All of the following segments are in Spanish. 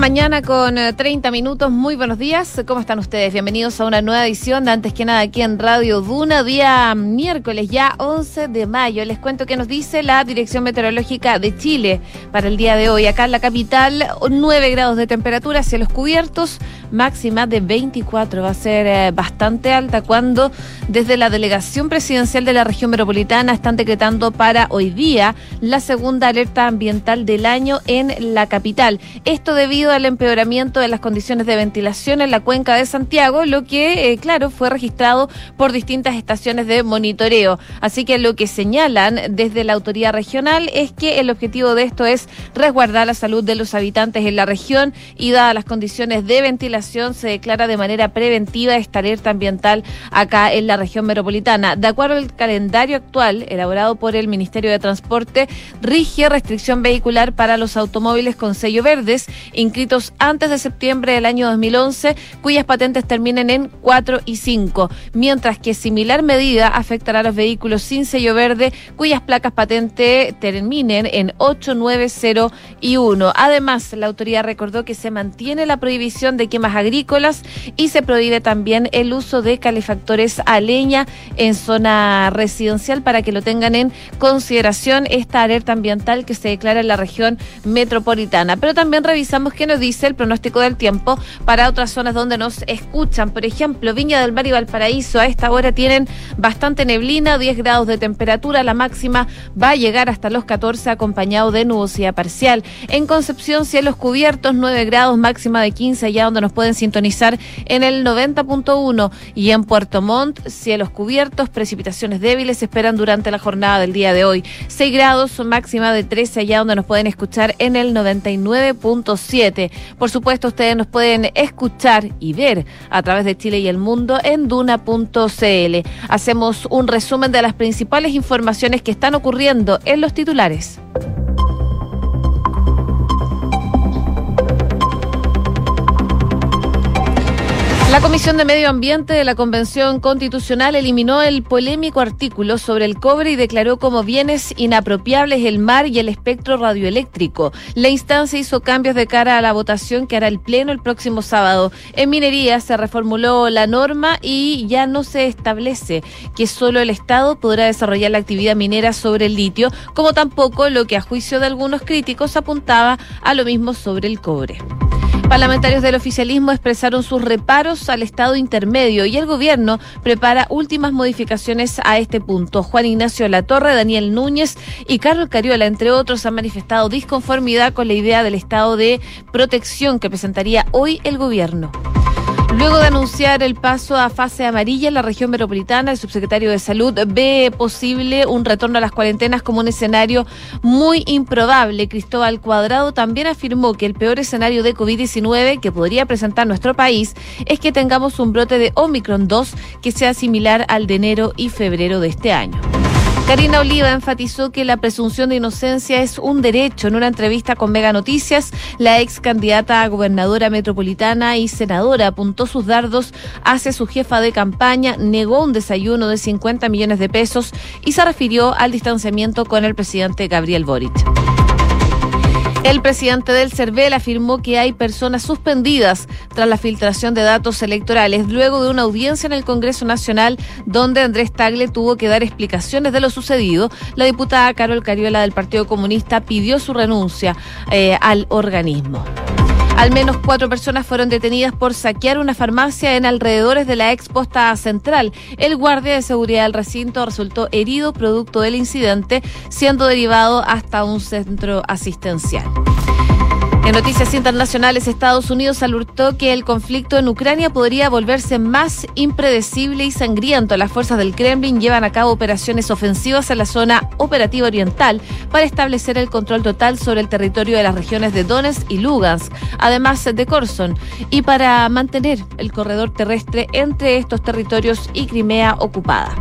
mañana con 30 eh, minutos. Muy buenos días. ¿Cómo están ustedes? Bienvenidos a una nueva edición de Antes que nada aquí en Radio Duna, día miércoles ya 11 de mayo. Les cuento qué nos dice la Dirección Meteorológica de Chile para el día de hoy. Acá en la capital, 9 grados de temperatura, cielos cubiertos, máxima de 24. Va a ser eh, bastante alta cuando desde la Delegación Presidencial de la Región Metropolitana están decretando para hoy día la segunda alerta ambiental del año en la capital. Esto debido al empeoramiento de las condiciones de ventilación en la cuenca de Santiago, lo que, eh, claro, fue registrado por distintas estaciones de monitoreo. Así que lo que señalan desde la autoridad regional es que el objetivo de esto es resguardar la salud de los habitantes en la región y dadas las condiciones de ventilación se declara de manera preventiva esta alerta ambiental acá en la región metropolitana. De acuerdo al calendario actual elaborado por el Ministerio de Transporte, rige restricción vehicular para los automóviles con sello verdes antes de septiembre del año 2011, cuyas patentes terminen en 4 y 5, mientras que similar medida afectará a los vehículos sin sello verde, cuyas placas patente terminen en 8, 9, 0 y 1. Además, la autoridad recordó que se mantiene la prohibición de quemas agrícolas y se prohíbe también el uso de calefactores a leña en zona residencial para que lo tengan en consideración esta alerta ambiental que se declara en la región metropolitana. Pero también revisamos qué nos dice el pronóstico del tiempo para otras zonas donde nos escuchan. Por ejemplo, Viña del Mar y Valparaíso a esta hora tienen bastante neblina, 10 grados de temperatura, la máxima va a llegar hasta los 14 acompañado de nubosidad parcial. En Concepción, cielos cubiertos, 9 grados, máxima de 15, allá donde nos pueden sintonizar en el 90.1 y en Puerto Montt, cielos cubiertos, precipitaciones débiles se esperan durante la jornada del día de hoy. 6 grados, máxima de 13, allá donde nos pueden escuchar en el 99.7. Por supuesto, ustedes nos pueden escuchar y ver a través de Chile y el mundo en duna.cl. Hacemos un resumen de las principales informaciones que están ocurriendo en los titulares. La Comisión de Medio Ambiente de la Convención Constitucional eliminó el polémico artículo sobre el cobre y declaró como bienes inapropiables el mar y el espectro radioeléctrico. La instancia hizo cambios de cara a la votación que hará el Pleno el próximo sábado. En minería se reformuló la norma y ya no se establece que solo el Estado podrá desarrollar la actividad minera sobre el litio, como tampoco lo que a juicio de algunos críticos apuntaba a lo mismo sobre el cobre. Parlamentarios del oficialismo expresaron sus reparos al Estado intermedio y el gobierno prepara últimas modificaciones a este punto. Juan Ignacio Latorre, Daniel Núñez y Carlos Cariola, entre otros, han manifestado disconformidad con la idea del estado de protección que presentaría hoy el gobierno. Luego de anunciar el paso a fase amarilla en la región metropolitana, el subsecretario de Salud ve posible un retorno a las cuarentenas como un escenario muy improbable. Cristóbal Cuadrado también afirmó que el peor escenario de COVID-19 que podría presentar nuestro país es que tengamos un brote de Omicron 2 que sea similar al de enero y febrero de este año. Karina Oliva enfatizó que la presunción de inocencia es un derecho. En una entrevista con Mega Noticias, la ex candidata a gobernadora metropolitana y senadora apuntó sus dardos hacia su jefa de campaña, negó un desayuno de 50 millones de pesos y se refirió al distanciamiento con el presidente Gabriel Boric. El presidente del CERVEL afirmó que hay personas suspendidas tras la filtración de datos electorales luego de una audiencia en el Congreso Nacional donde Andrés Tagle tuvo que dar explicaciones de lo sucedido. La diputada Carol Cariola del Partido Comunista pidió su renuncia eh, al organismo. Al menos cuatro personas fueron detenidas por saquear una farmacia en alrededores de la ex posta central. El guardia de seguridad del recinto resultó herido producto del incidente, siendo derivado hasta un centro asistencial. En noticias internacionales, Estados Unidos alertó que el conflicto en Ucrania podría volverse más impredecible y sangriento. Las fuerzas del Kremlin llevan a cabo operaciones ofensivas en la zona operativa oriental para establecer el control total sobre el territorio de las regiones de Donetsk y Lugansk, además de Korson, y para mantener el corredor terrestre entre estos territorios y Crimea ocupada.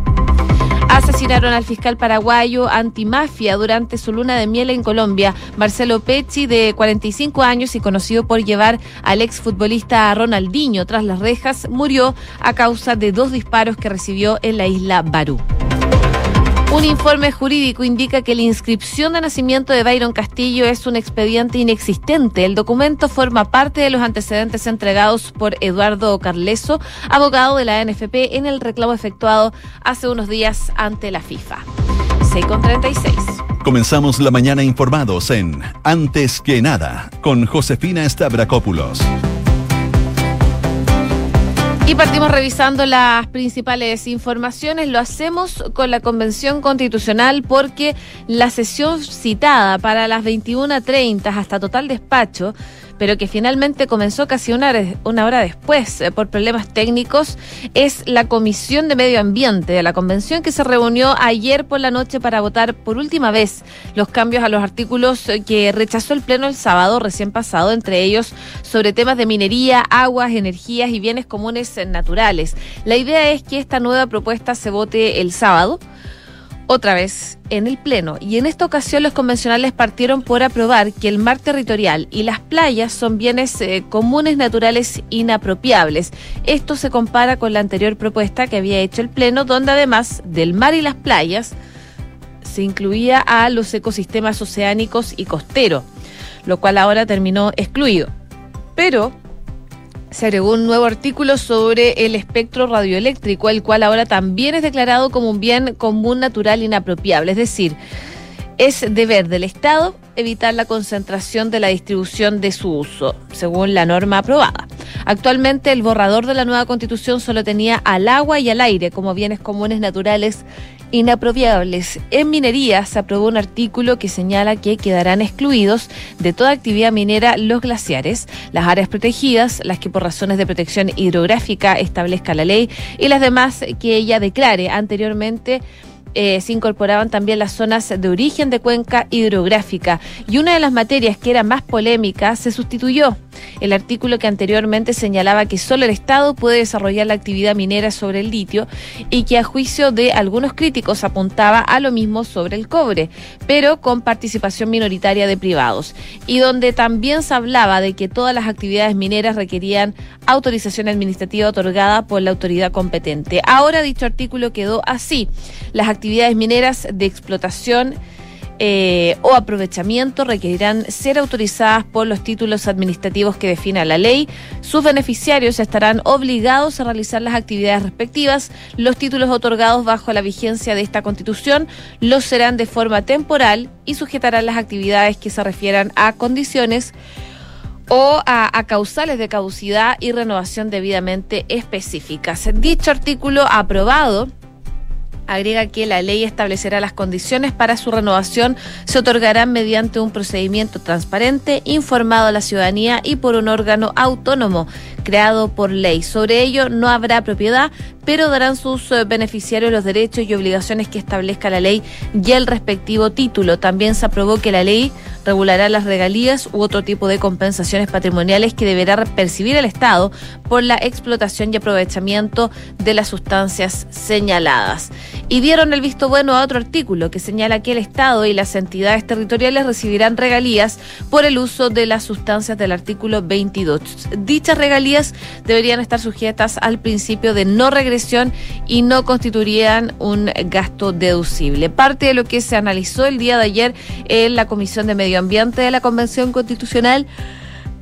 Asesinaron al fiscal paraguayo antimafia durante su luna de miel en Colombia. Marcelo Pecci, de 45 años y conocido por llevar al exfutbolista Ronaldinho tras las rejas, murió a causa de dos disparos que recibió en la isla Barú. Un informe jurídico indica que la inscripción de nacimiento de Byron Castillo es un expediente inexistente. El documento forma parte de los antecedentes entregados por Eduardo Carleso, abogado de la NFP, en el reclamo efectuado hace unos días ante la FIFA. 6 con 36. Comenzamos la mañana informados en Antes que nada con Josefina Stavrakopoulos. Y partimos revisando las principales informaciones. Lo hacemos con la Convención Constitucional porque la sesión citada para las 21.30 hasta total despacho pero que finalmente comenzó casi una, hora después eh, por problemas técnicos, es la Comisión de Medio Ambiente de la Convención que se reunió ayer por la noche para votar por última vez los cambios a los artículos eh, que rechazó el Pleno el sábado recién pasado, entre ellos sobre temas de minería, aguas, energías y bienes comunes eh, naturales. La idea es que esta nueva propuesta se vote el sábado otra vez en el Pleno. Y en esta ocasión los convencionales partieron por aprobar que el mar territorial y las playas son bienes eh, comunes naturales inapropiables. Esto se compara con la anterior propuesta que había hecho el Pleno, donde además del mar y las playas se incluía a los ecosistemas oceánicos y costeros, lo cual ahora terminó excluido. Pero se agregó un nuevo artículo sobre el espectro radioeléctrico, el cual ahora también es declarado como un bien común natural inapropiable. Es decir, es deber del Estado evitar la concentración de la distribución de su uso, según la norma aprobada. Actualmente el borrador de la nueva constitución solo tenía al agua y al aire como bienes comunes naturales inapropiables. En minería se aprobó un artículo que señala que quedarán excluidos de toda actividad minera los glaciares, las áreas protegidas, las que por razones de protección hidrográfica establezca la ley y las demás que ella declare anteriormente eh, se incorporaban también las zonas de origen de cuenca hidrográfica. Y una de las materias que era más polémica se sustituyó. El artículo que anteriormente señalaba que solo el Estado puede desarrollar la actividad minera sobre el litio y que a juicio de algunos críticos apuntaba a lo mismo sobre el cobre, pero con participación minoritaria de privados. Y donde también se hablaba de que todas las actividades mineras requerían autorización administrativa otorgada por la autoridad competente. Ahora dicho artículo quedó así. Las mineras de explotación eh, o aprovechamiento requerirán ser autorizadas por los títulos administrativos que defina la ley. Sus beneficiarios estarán obligados a realizar las actividades respectivas. Los títulos otorgados bajo la vigencia de esta Constitución los serán de forma temporal y sujetarán las actividades que se refieran a condiciones o a, a, causales de caducidad y renovación debidamente específicas. Dicho artículo aprobado agrega que la ley establecerá las condiciones para su renovación, se otorgarán mediante un procedimiento transparente, informado a la ciudadanía y por un órgano autónomo creado por ley. Sobre ello no habrá propiedad, pero darán sus eh, beneficiarios los derechos y obligaciones que establezca la ley y el respectivo título. También se aprobó que la ley regulará las regalías u otro tipo de compensaciones patrimoniales que deberá percibir el Estado por la explotación y aprovechamiento de las sustancias señaladas. Y dieron el visto bueno a otro artículo que señala que el Estado y las entidades territoriales recibirán regalías por el uso de las sustancias del artículo 22. Dichas regalías deberían estar sujetas al principio de no regresión y no constituirían un gasto deducible. Parte de lo que se analizó el día de ayer en la Comisión de Medio Ambiente de la Convención Constitucional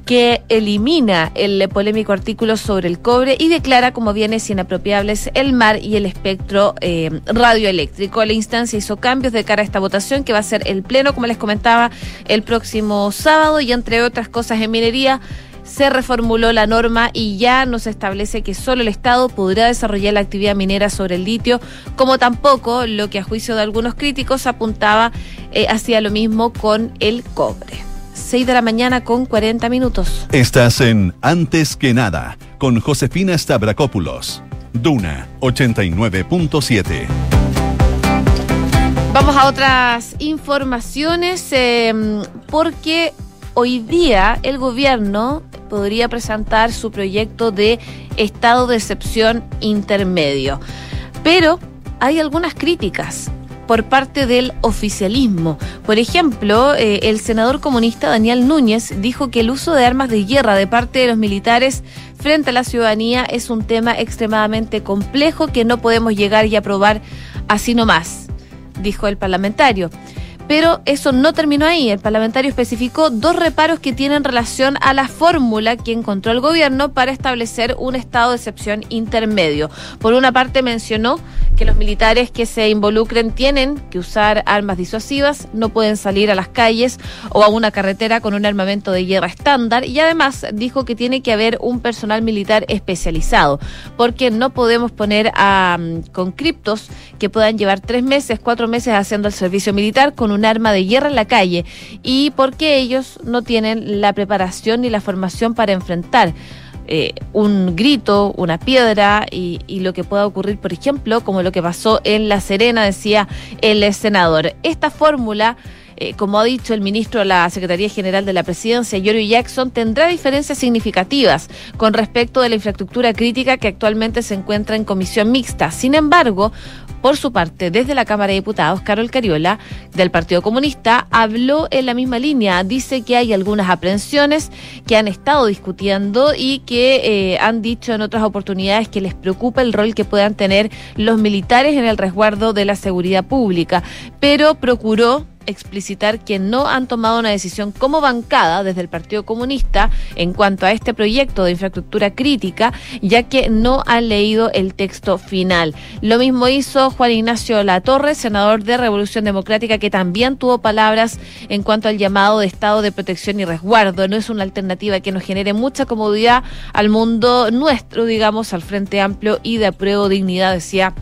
que elimina el polémico artículo sobre el cobre y declara como bienes inapropiables el mar y el espectro eh, radioeléctrico. La instancia hizo cambios de cara a esta votación que va a ser el pleno, como les comentaba, el próximo sábado y entre otras cosas en minería se reformuló la norma y ya no se establece que solo el Estado podrá desarrollar la actividad minera sobre el litio, como tampoco lo que a juicio de algunos críticos apuntaba eh, hacia lo mismo con el cobre. 6 de la mañana con 40 minutos. Estás en Antes que nada con Josefina Stavrakopoulos. Duna 89.7. Vamos a otras informaciones em, porque hoy día el gobierno podría presentar su proyecto de estado de excepción intermedio. Pero hay algunas críticas por parte del oficialismo. Por ejemplo, eh, el senador comunista Daniel Núñez dijo que el uso de armas de guerra de parte de los militares frente a la ciudadanía es un tema extremadamente complejo que no podemos llegar y aprobar así nomás. dijo el parlamentario. Pero eso no terminó ahí. El parlamentario especificó dos reparos que tienen relación a la fórmula que encontró el gobierno para establecer un estado de excepción intermedio. Por una parte mencionó que los militares que se involucren tienen que usar armas disuasivas, no pueden salir a las calles o a una carretera con un armamento de guerra estándar y además dijo que tiene que haber un personal militar especializado, porque no podemos poner a mm, criptos que puedan llevar tres meses, cuatro meses haciendo el servicio militar con un arma de guerra en la calle y porque ellos no tienen la preparación ni la formación para enfrentar eh, un grito, una piedra y, lo que pueda ocurrir, por ejemplo, como lo que pasó en La Serena, decía el senador. Esta fórmula... Eh, como ha dicho el ministro de la Secretaría General de la Presidencia, Yorio Jackson, tendrá diferencias significativas con respecto de la infraestructura crítica que actualmente se encuentra en comisión mixta. Sin embargo, por su parte, desde la Cámara de Diputados, Carol Cariola, del Partido Comunista, habló en la misma línea. Dice que hay algunas aprehensiones que han estado discutiendo y que eh, han dicho en otras oportunidades que les preocupa el rol que puedan tener los militares en el resguardo de la seguridad pública. Pero procuró explicitar que no han tomado una decisión como bancada desde el Partido Comunista en cuanto a este proyecto de infraestructura crítica, ya que no han leído el texto final. Lo mismo hizo Juan Ignacio Latorre, senador de Revolución Democrática, que también tuvo palabras en cuanto al llamado de estado de protección y resguardo. No es una alternativa que nos genere mucha comodidad al mundo nuestro, digamos, al Frente Amplio y de apruebo dignidad, decía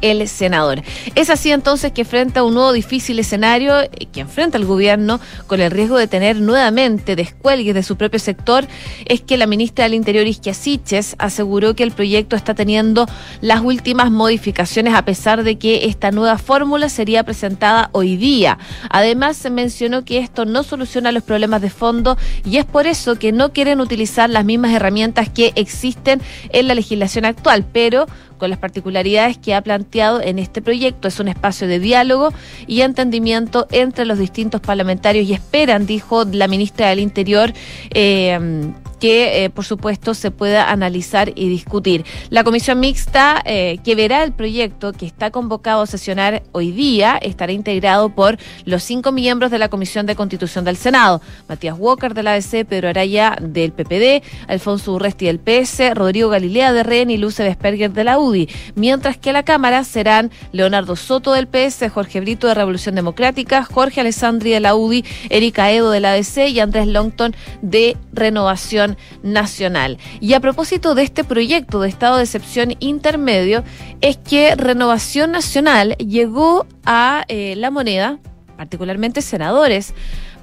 el senador. Es así entonces que frente a un nuevo difícil escenario eh, que enfrenta el gobierno con el riesgo de tener nuevamente descuelgues de su propio sector, es que la ministra del Interior Isquia Siches aseguró que el proyecto está teniendo las últimas modificaciones a pesar de que esta nueva fórmula sería presentada hoy día. Además se mencionó que esto no soluciona los problemas de fondo y es por eso que no quieren utilizar las mismas herramientas que existen en la legislación actual, pero con las particularidades que ha planteado en este proyecto. Es un espacio de diálogo y entendimiento entre los distintos parlamentarios y esperan, dijo la ministra del Interior, eh, que, eh, por supuesto, se pueda analizar y discutir. La comisión mixta eh, que verá el proyecto que está convocado a sesionar hoy día estará integrado por los cinco miembros de la Comisión de Constitución del Senado, Matías Walker de la ADC, Pedro Araya del PPD, Alfonso Urresti del PS, Rodrigo Galilea de REN y Luce Vesperger de la UDI, mientras que la Cámara serán Leonardo Soto del PS, Jorge Brito de Revolución Democrática, Jorge Alessandri de la UDI, Erika Edo de la ADC y Andrés Longton de Renovación nacional. Y a propósito de este proyecto de estado de excepción intermedio, es que Renovación Nacional llegó a eh, la moneda, particularmente senadores,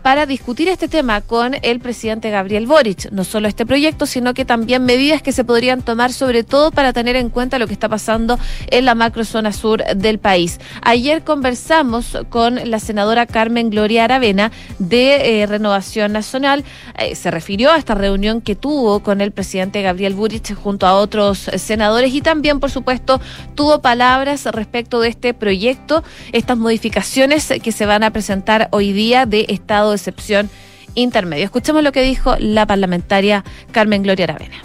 para discutir este tema con el presidente Gabriel Boric. No solo este proyecto, sino que también medidas que se podrían tomar, sobre todo para tener en cuenta lo que está pasando en la macrozona sur del país. Ayer conversamos con la senadora Carmen Gloria Aravena de eh, Renovación Nacional. Eh, se refirió a esta reunión que tuvo con el presidente Gabriel Boric junto a otros senadores y también, por supuesto, tuvo palabras respecto de este proyecto, estas modificaciones que se van a presentar hoy día de Estado de excepción intermedio. Escuchemos lo que dijo la parlamentaria Carmen Gloria Aravena.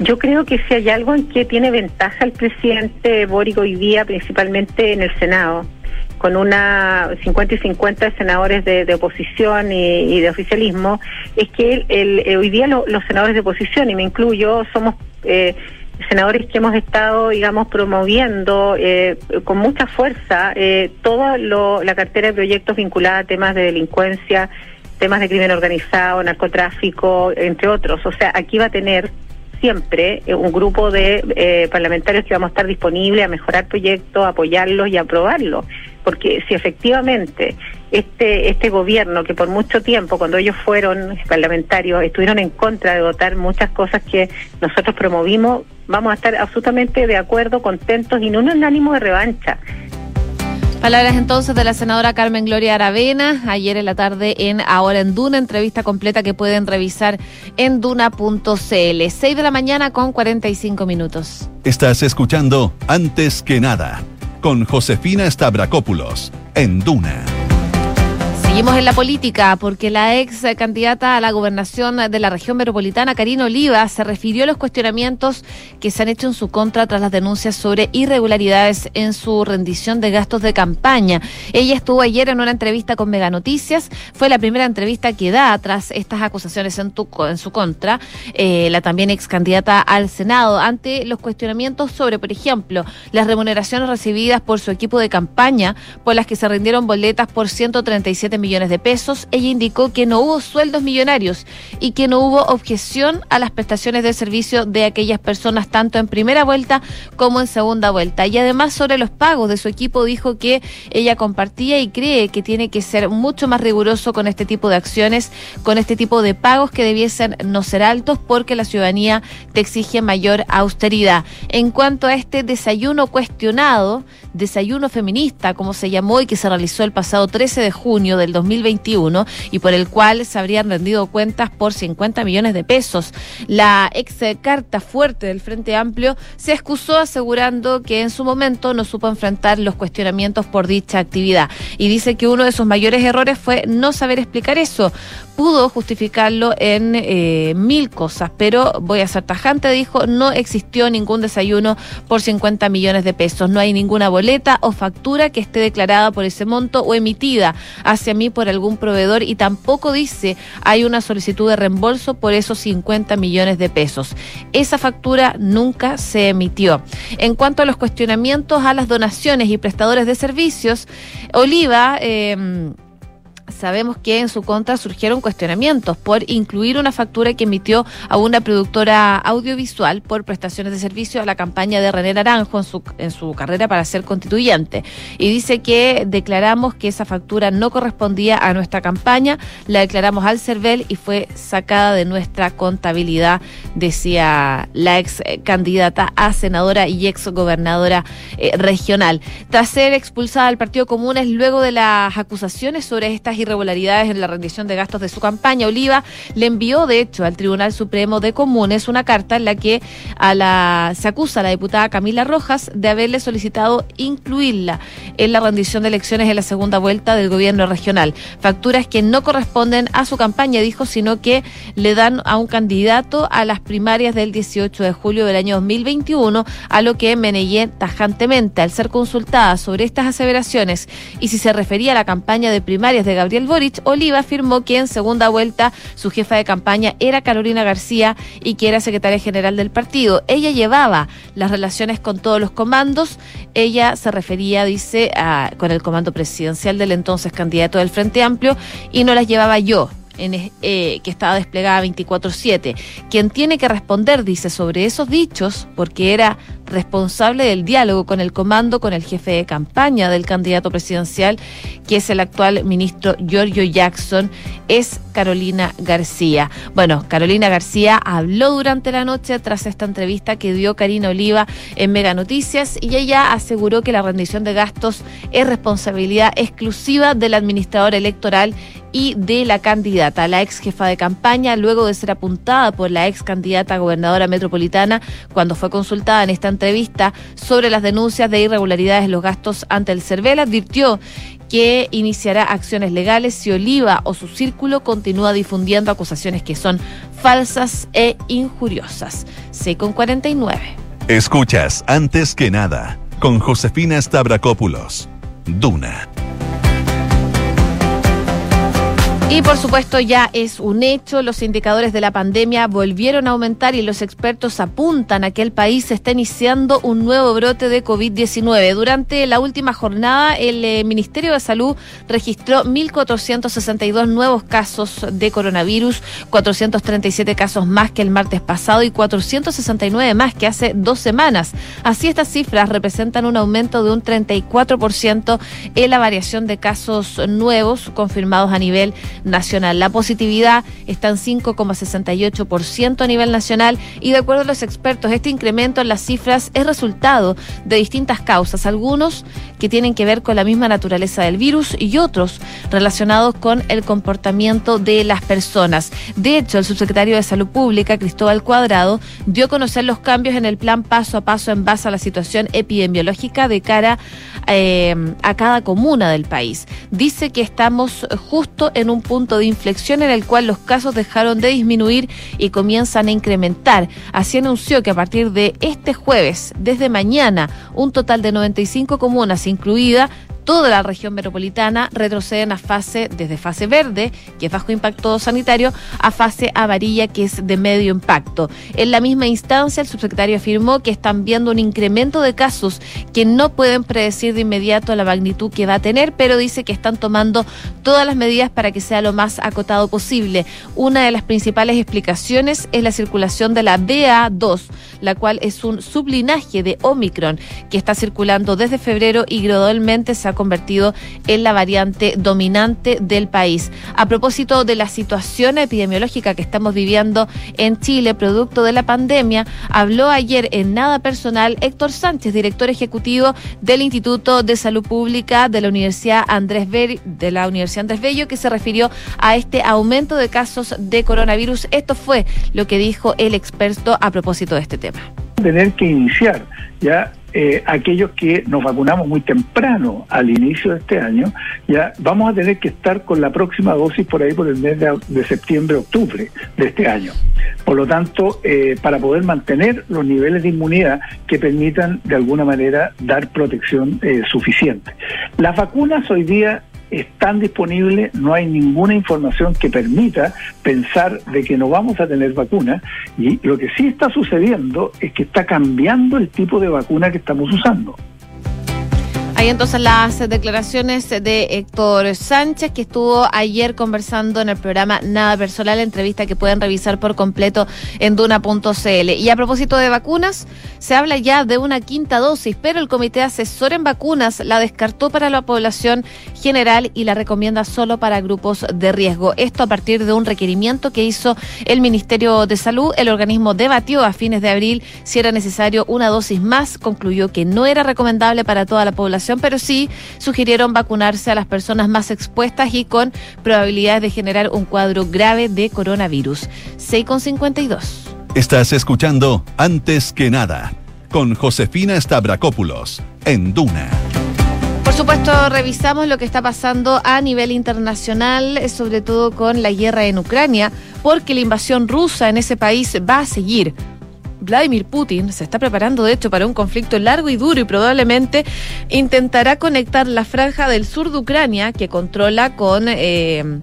Yo creo que si hay algo en que tiene ventaja el presidente Boric hoy día, principalmente en el Senado, con una 50 y 50 senadores de, oposición y, de oficialismo, es que el, hoy día los senadores de oposición, y me incluyo, somos eh, senadores que hemos estado, digamos, promoviendo eh, con mucha fuerza eh, toda la cartera de proyectos vinculada a temas de delincuencia, temas de crimen organizado, narcotráfico, entre otros. O sea, aquí va a tener siempre eh, un grupo de eh, parlamentarios que vamos a estar disponibles a mejorar proyectos, apoyarlos y aprobarlos. Porque si efectivamente este, este gobierno, que por mucho tiempo, cuando ellos fueron parlamentarios, estuvieron en contra de votar muchas cosas que nosotros promovimos, vamos a estar absolutamente de acuerdo, contentos y no en un ánimo de revancha. Palabras entonces de la senadora Carmen Gloria Aravena, ayer en la tarde en Ahora en Duna, entrevista completa que pueden revisar en duna.cl. 6 de la mañana con 45 minutos. Estás escuchando Antes que nada con Josefina Stavrakopoulos en Duna Seguimos en la política porque la ex candidata a la gobernación de la región metropolitana, Karina Oliva, se refirió a los cuestionamientos que se han hecho en su contra tras las denuncias sobre irregularidades en su rendición de gastos de campaña. Ella estuvo ayer en una entrevista con Mega Noticias. Fue la primera entrevista que da tras estas acusaciones en, en su contra. Eh, la también ex candidata al Senado ante los cuestionamientos sobre, por ejemplo, las remuneraciones recibidas por su equipo de campaña, por las que se rindieron boletas por 137 millones de pesos. Ella indicó que no hubo sueldos millonarios y que no hubo objeción a las prestaciones de servicio de aquellas personas, tanto en primera vuelta como en segunda vuelta. Y además sobre los pagos de su equipo dijo que ella compartía y cree que tiene que ser mucho más riguroso con este tipo de acciones, con este tipo de pagos que debiesen no ser altos porque la ciudadanía te exige mayor austeridad. En cuanto a este desayuno cuestionado, desayuno feminista, como se llamó y que se realizó el pasado 13 de junio del 2021 y por el cual se habrían rendido cuentas por 50 millones de pesos. La ex carta fuerte del Frente Amplio se excusó asegurando que en su momento no supo enfrentar los cuestionamientos por dicha actividad y dice que uno de sus mayores errores fue no saber explicar eso. Pudo justificarlo en eh, mil cosas, pero voy a ser tajante, dijo, no existió ningún desayuno por 50 millones de pesos, no hay ninguna boleta o factura que esté declarada por ese monto o emitida hacia mí por algún proveedor y tampoco dice hay una solicitud de reembolso por esos 50 millones de pesos. Esa factura nunca se emitió. En cuanto a los cuestionamientos a las donaciones y prestadores de servicios, Oliva... Eh, sabemos que en su contra surgieron cuestionamientos por incluir una factura que emitió a una productora audiovisual por prestaciones de servicio a la campaña de René Naranjo en su, en su carrera para ser constituyente. Y dice que declaramos que esa factura no correspondía a nuestra campaña, la declaramos al CERVEL y fue sacada de nuestra contabilidad, decía la ex candidata a senadora y ex gobernadora eh, regional. Tras ser expulsada del Partido Comunes luego de las acusaciones sobre irregularidades en la rendición de gastos de su campaña, Oliva le envió, de hecho, al Tribunal Supremo de Comunes una carta en la que a la, se acusa a la diputada Camila Rojas de haberle solicitado incluirla en la rendición de elecciones en la segunda vuelta del gobierno regional. Facturas que no corresponden a su campaña, dijo, sino que le dan a un candidato a las primarias del 18 de julio del año 2021, a lo que me tajantemente al ser consultada sobre estas aseveraciones y si se refería a la campaña de primarias de Gabriel Boric, Oliva afirmó que en segunda vuelta su jefa de campaña era Carolina García y que era secretaria general del partido. Ella llevaba las relaciones con todos los comandos. Ella se refería, dice, a, con el comando presidencial del entonces candidato del Frente Amplio y no las llevaba yo eh, que estaba desplegada 24/7. Quien tiene que responder, dice, sobre esos dichos, porque era responsable del diálogo con el comando, con el jefe de campaña del candidato presidencial, que es el actual ministro Giorgio Jackson, es Carolina García. Bueno, Carolina García habló durante la noche tras esta entrevista que dio Karina Oliva en Mega Noticias y ella aseguró que la rendición de gastos es responsabilidad exclusiva del administrador electoral y de la candidata, la ex jefa de campaña, luego de ser apuntada por la ex candidata gobernadora metropolitana cuando fue consultada en esta entrevista sobre las denuncias de irregularidades en los gastos ante el CERVEL, advirtió que iniciará acciones legales si Oliva o su círculo continúa difundiendo acusaciones que son falsas e injuriosas. C con 49. Escuchas antes que nada con Josefina Stavrakopoulos. Duna Y por supuesto ya es un hecho, los indicadores de la pandemia volvieron a aumentar y los expertos apuntan a que el país está iniciando un nuevo brote de COVID-19. Durante la última jornada, el eh, Ministerio de Salud registró 1.462 nuevos casos de coronavirus, 437 casos más que el martes pasado y 469 más que hace dos semanas. Así estas cifras representan un aumento de un 34% en la variación de casos nuevos confirmados a nivel nacional. La positividad está en 5,68% a nivel nacional y de acuerdo a los expertos, este incremento en las cifras es resultado de distintas causas, algunos que tienen que ver con la misma naturaleza del virus y otros relacionados con el comportamiento de las personas. De hecho, el subsecretario de Salud Pública, Cristóbal Cuadrado, dio a conocer los cambios en el plan paso a paso en base a la situación epidemiológica de cara eh, a cada comuna del país. Dice que estamos justo en un punto de inflexión en el cual los casos dejaron de disminuir y comienzan a incrementar. Así anunció que a partir de este jueves, desde mañana, un total de 95 comunas, incluida toda la región metropolitana retroceden a fase, desde fase verde, que es bajo impacto sanitario, a fase amarilla, que es de medio impacto. En la misma instancia, el subsecretario afirmó que están viendo un incremento de casos que no pueden predecir de inmediato la magnitud que va a tener, pero dice que están tomando todas las medidas para que sea lo más acotado posible. Una de las principales explicaciones es la circulación de la BA2, la cual es un sublinaje de Omicron que está circulando desde febrero y gradualmente se ha convertido en la variante dominante del país. A propósito de la situación epidemiológica que estamos viviendo en Chile, producto de la pandemia, habló ayer en Nada Personal Héctor Sánchez, director ejecutivo del Instituto de Salud Pública de la Universidad Andrés Bello, de la Universidad Andrés Bello, que se refirió a este aumento de casos de coronavirus. Esto fue lo que dijo el experto a propósito de este tema. Tener que iniciar ya eh, aquellos que nos vacunamos muy temprano al inicio de este año, ya vamos a tener que estar con la próxima dosis por ahí por el mes de, septiembre, octubre de este año. Por lo tanto, eh, para poder mantener los niveles de inmunidad que permitan de alguna manera dar protección eh, suficiente. Las vacunas hoy día están disponibles, no hay ninguna información que permita pensar de que no vamos a tener vacuna y lo que sí está sucediendo es que está cambiando el tipo de vacuna que estamos usando. Hay entonces las declaraciones de Héctor Sánchez, que estuvo ayer conversando en el programa Nada Personal, entrevista que pueden revisar por completo en duna.cl. Y a propósito de vacunas, se habla ya de una quinta dosis, pero el Comité Asesor en Vacunas la descartó para la población general y la recomienda solo para grupos de riesgo. Esto a partir de un requerimiento que hizo el Ministerio de Salud. El organismo debatió a fines de abril si era necesario una dosis más, concluyó que no era recomendable para toda la población pero sí sugirieron vacunarse a las personas más expuestas y con probabilidades de generar un cuadro grave de coronavirus. 6,52. Estás escuchando Antes que nada con Josefina Stavrakopoulos en Duna. Por supuesto, revisamos lo que está pasando a nivel internacional, sobre todo con la guerra en Ucrania, porque la invasión rusa en ese país va a seguir. Vladimir Putin se está preparando, de hecho, para un conflicto largo y duro y probablemente intentará conectar la franja del sur de Ucrania, que controla con eh,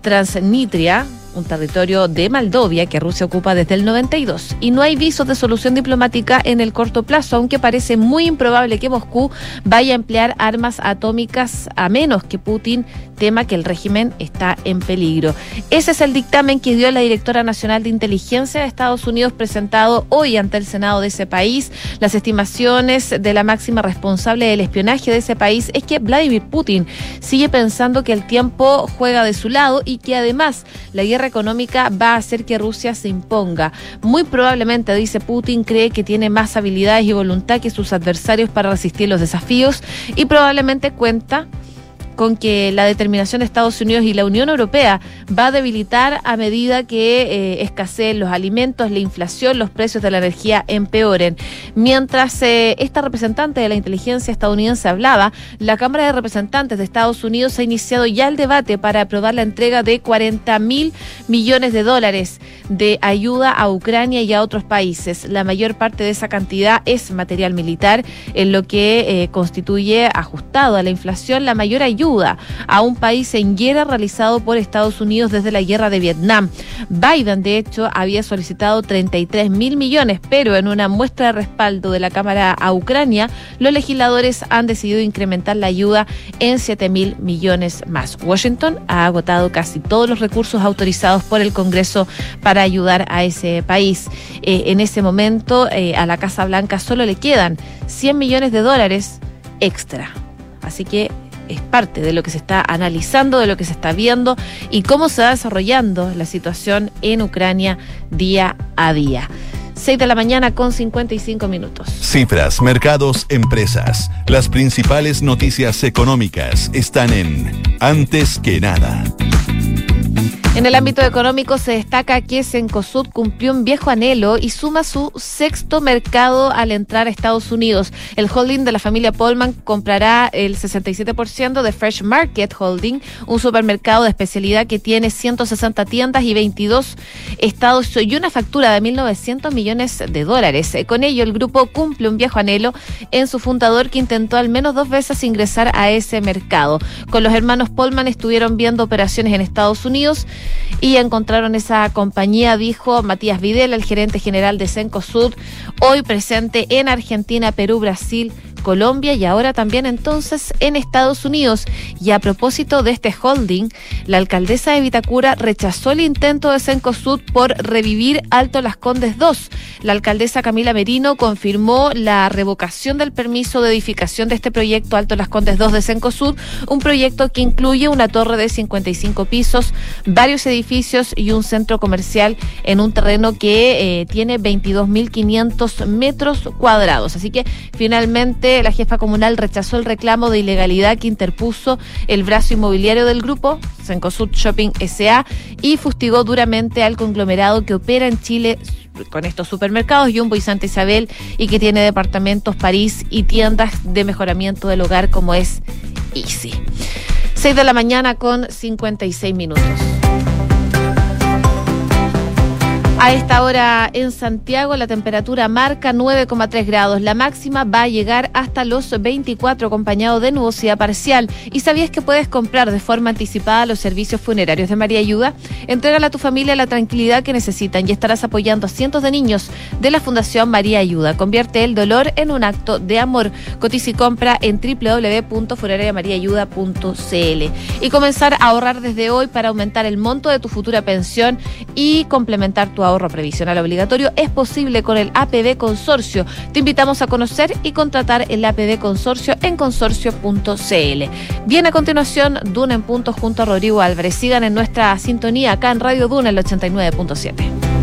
Transnistria, un territorio de Moldovia que Rusia ocupa desde el 92. Y no hay visos de solución diplomática en el corto plazo, aunque parece muy improbable que Moscú vaya a emplear armas atómicas a menos que Putin tema que el régimen está en peligro. Ese es el dictamen que dio la directora nacional de inteligencia de Estados Unidos presentado hoy ante el Senado de ese país. Las estimaciones de la máxima responsable del espionaje de ese país es que Vladimir Putin sigue pensando que el tiempo juega de su lado y que además la guerra económica va a hacer que Rusia se imponga. Muy probablemente, dice Putin, cree que tiene más habilidades y voluntad que sus adversarios para resistir los desafíos y probablemente cuenta con que la determinación de Estados Unidos y la Unión Europea va a debilitar a medida que eh, escaseen los alimentos, la inflación, los precios de la energía empeoren. Mientras eh, esta representante de la inteligencia estadounidense hablaba, la Cámara de Representantes de Estados Unidos ha iniciado ya el debate para aprobar la entrega de 40 mil millones de dólares de ayuda a Ucrania y a otros países. La mayor parte de esa cantidad es material militar, en lo que eh, constituye ajustado a la inflación la mayor ayuda a un país en guerra realizado por Estados Unidos desde la guerra de Vietnam. Biden, de hecho, había solicitado 33 mil millones, pero en una muestra de respaldo de la Cámara a Ucrania, los legisladores han decidido incrementar la ayuda en 7 mil millones más. Washington ha agotado casi todos los recursos autorizados por el Congreso para ayudar a ese país. Eh, en ese momento, eh, a la Casa Blanca solo le quedan 100 millones de dólares extra. Así que es parte de lo que se está analizando, de lo que se está viendo y cómo se va desarrollando la situación en Ucrania día a día. 6 de la mañana con 55 minutos. Cifras, mercados, empresas. Las principales noticias económicas están en Antes que nada. En el ámbito económico se destaca que Cencosud cumplió un viejo anhelo y suma su sexto mercado al entrar a Estados Unidos. El holding de la familia Polman comprará el 67% de Fresh Market Holding, un supermercado de especialidad que tiene 160 tiendas y 22 estados y una factura de 1.900 millones de dólares. Con ello, el grupo cumple un viejo anhelo en su fundador que intentó al menos dos veces ingresar a ese mercado. Con los hermanos Polman estuvieron viendo operaciones en Estados Unidos y encontraron esa compañía, dijo Matías Videla, el gerente general de Cencosud, hoy presente en Argentina, Perú, Brasil, Colombia y ahora también entonces en Estados Unidos. Y a propósito de este holding, la alcaldesa de Vitacura rechazó el intento de Cencosud por revivir Alto Las Condes 2. La alcaldesa Camila Merino confirmó la revocación del permiso de edificación de este proyecto Alto Las Condes 2 de Cencosud, un proyecto que incluye una torre de 55 pisos, varios edificios y un centro comercial en un terreno que eh, tiene 22.500 metros cuadrados. Así que finalmente la jefa comunal rechazó el reclamo de ilegalidad que interpuso el brazo inmobiliario del grupo, Sencosud Shopping SA, y fustigó duramente al conglomerado que opera en Chile con estos supermercados, Jumbo y Santa Isabel, y que tiene departamentos París y tiendas de mejoramiento del hogar como es Easy. 6 de la mañana con 56 minutos. A esta hora en Santiago la temperatura marca 9,3 grados. La máxima va a llegar hasta los 24 acompañado de nubosidad parcial. ¿Y sabías que puedes comprar de forma anticipada los servicios funerarios de María Ayuda? Entrégale a tu familia la tranquilidad que necesitan y estarás apoyando a cientos de niños de la Fundación María Ayuda. Convierte el dolor en un acto de amor. Cotiza y compra en www.funerariamariaayuda.cl y comenzar a ahorrar desde hoy para aumentar el monto de tu futura pensión y complementar tu ahorro previsional obligatorio es posible con el APB Consorcio. Te invitamos a conocer y contratar el APB Consorcio en consorcio.cl. Bien, a continuación, Duna en punto junto a Rodrigo Álvarez. Sigan en nuestra sintonía acá en Radio Duna el 89.7.